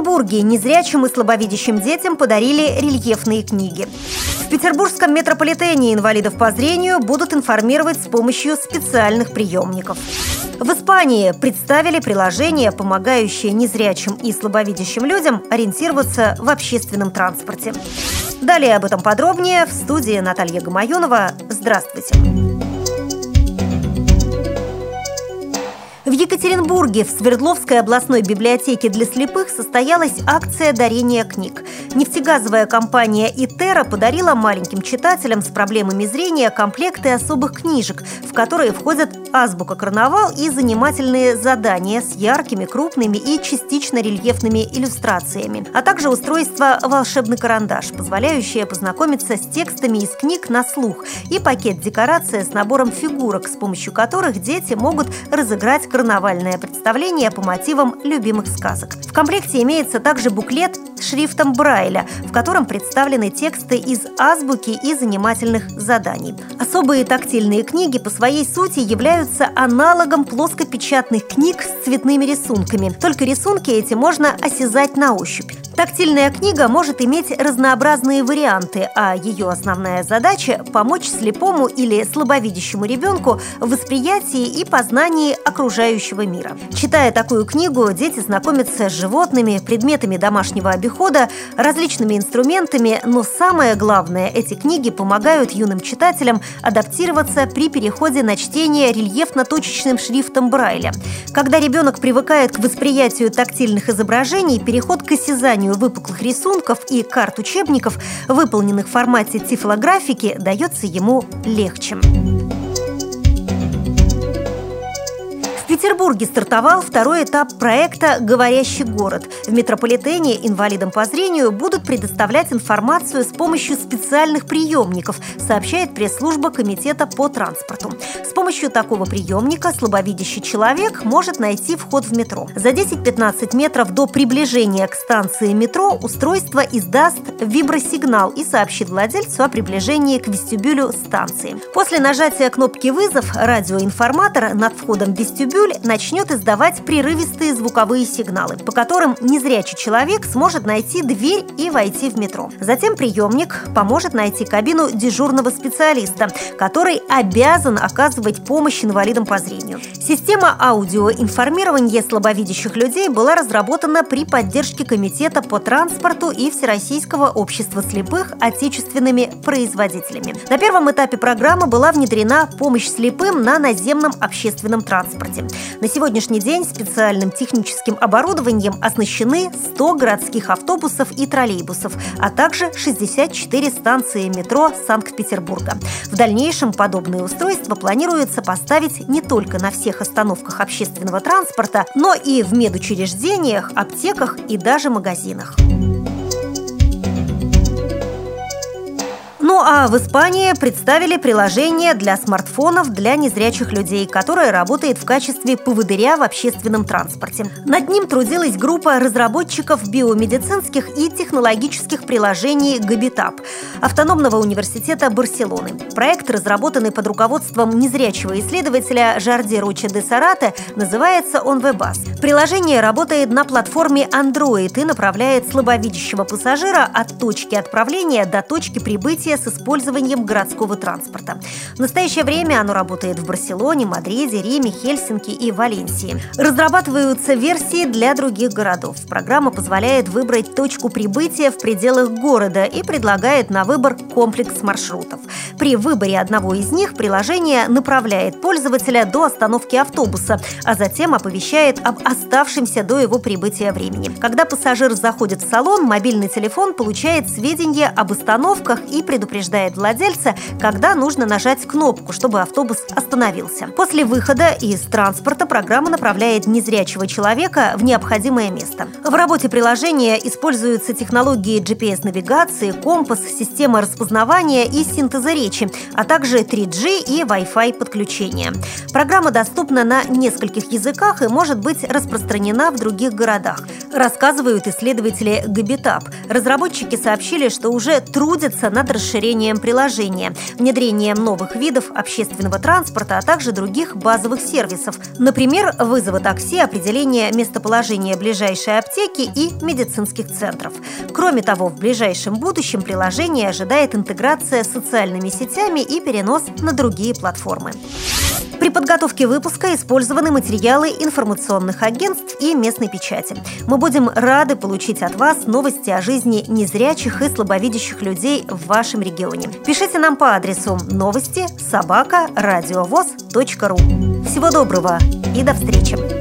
Екатеринбурге незрячим и слабовидящим детям подарили рельефные книги. В петербургском метрополитене инвалидов по зрению будут информировать с помощью специальных приемников. В Испании представили приложение, помогающее незрячим и слабовидящим людям ориентироваться в общественном транспорте. Далее об этом подробнее в студии Наталья Гамаюнова. Здравствуйте! Екатеринбурге в Свердловской областной библиотеке для слепых состоялась акция дарения книг. Нефтегазовая компания «Итера» подарила маленьким читателям с проблемами зрения комплекты особых книжек, в которые входят азбука «Карнавал» и занимательные задания с яркими, крупными и частично рельефными иллюстрациями, а также устройство «Волшебный карандаш», позволяющее познакомиться с текстами из книг на слух, и пакет декорация с набором фигурок, с помощью которых дети могут разыграть карнавальное представление по мотивам любимых сказок. В комплекте имеется также буклет шрифтом Брайля, в котором представлены тексты из азбуки и занимательных заданий. Особые тактильные книги по своей сути являются аналогом плоскопечатных книг с цветными рисунками. Только рисунки эти можно осязать на ощупь. Тактильная книга может иметь разнообразные варианты, а ее основная задача – помочь слепому или слабовидящему ребенку в восприятии и познании окружающего мира. Читая такую книгу, дети знакомятся с животными, предметами домашнего обихода, различными инструментами, но самое главное – эти книги помогают юным читателям адаптироваться при переходе на чтение рельефно-точечным шрифтом Брайля. Когда ребенок привыкает к восприятию тактильных изображений, переход к осязанию созданию выпуклых рисунков и карт учебников, выполненных в формате тифлографики, дается ему легче. Петербурге стартовал второй этап проекта «Говорящий город». В метрополитене инвалидам по зрению будут предоставлять информацию с помощью специальных приемников, сообщает пресс-служба Комитета по транспорту. Помощью такого приемника слабовидящий человек может найти вход в метро. За 10-15 метров до приближения к станции метро устройство издаст вибросигнал и сообщит владельцу о приближении к вестибюлю станции. После нажатия кнопки «Вызов» радиоинформатор над входом в вестибюль начнет издавать прерывистые звуковые сигналы, по которым незрячий человек сможет найти дверь и войти в метро. Затем приемник поможет найти кабину дежурного специалиста, который обязан оказывать помощь инвалидам по зрению. Система аудиоинформирования слабовидящих людей была разработана при поддержке Комитета по транспорту и Всероссийского общества слепых отечественными производителями. На первом этапе программы была внедрена помощь слепым на наземном общественном транспорте. На сегодняшний день специальным техническим оборудованием оснащены 100 городских автобусов и троллейбусов, а также 64 станции метро Санкт-Петербурга. В дальнейшем подобные устройства планируется поставить не только на всех остановках общественного транспорта, но и в медучреждениях, аптеках и даже магазинах. А в Испании представили приложение для смартфонов для незрячих людей, которое работает в качестве поводыря в общественном транспорте. Над ним трудилась группа разработчиков биомедицинских и технологических приложений Габитап автономного университета Барселоны. Проект, разработанный под руководством незрячего исследователя Жарди Руча де Сарате, называется он Webas. Приложение работает на платформе Android и направляет слабовидящего пассажира от точки отправления до точки прибытия с использованием городского транспорта. В настоящее время оно работает в Барселоне, Мадриде, Риме, Хельсинки и Валенсии. Разрабатываются версии для других городов. Программа позволяет выбрать точку прибытия в пределах города и предлагает на выбор комплекс маршрутов. При выборе одного из них приложение направляет пользователя до остановки автобуса, а затем оповещает об оставшемся до его прибытия времени. Когда пассажир заходит в салон, мобильный телефон получает сведения об остановках и предупреждает предупреждает владельца, когда нужно нажать кнопку, чтобы автобус остановился. После выхода из транспорта программа направляет незрячего человека в необходимое место. В работе приложения используются технологии GPS-навигации, компас, система распознавания и синтеза речи, а также 3G и Wi-Fi подключения. Программа доступна на нескольких языках и может быть распространена в других городах. рассказывают исследователи Габитап. Разработчики сообщили, что уже трудятся над расширением приложения, внедрением новых видов общественного транспорта, а также других базовых сервисов. Например, вызова такси, определение местоположения ближайшей аптеки и медицинских центров. Кроме того, в ближайшем будущем приложение ожидает интеграция с социальными сетями и перенос на другие платформы. При подготовке выпуска использованы материалы информационных агентств и местной печати. Мы будем рады получить от вас новости о жизни незрячих и слабовидящих людей в вашем регионе. Пишите нам по адресу новости собака ру. Всего доброго и до встречи!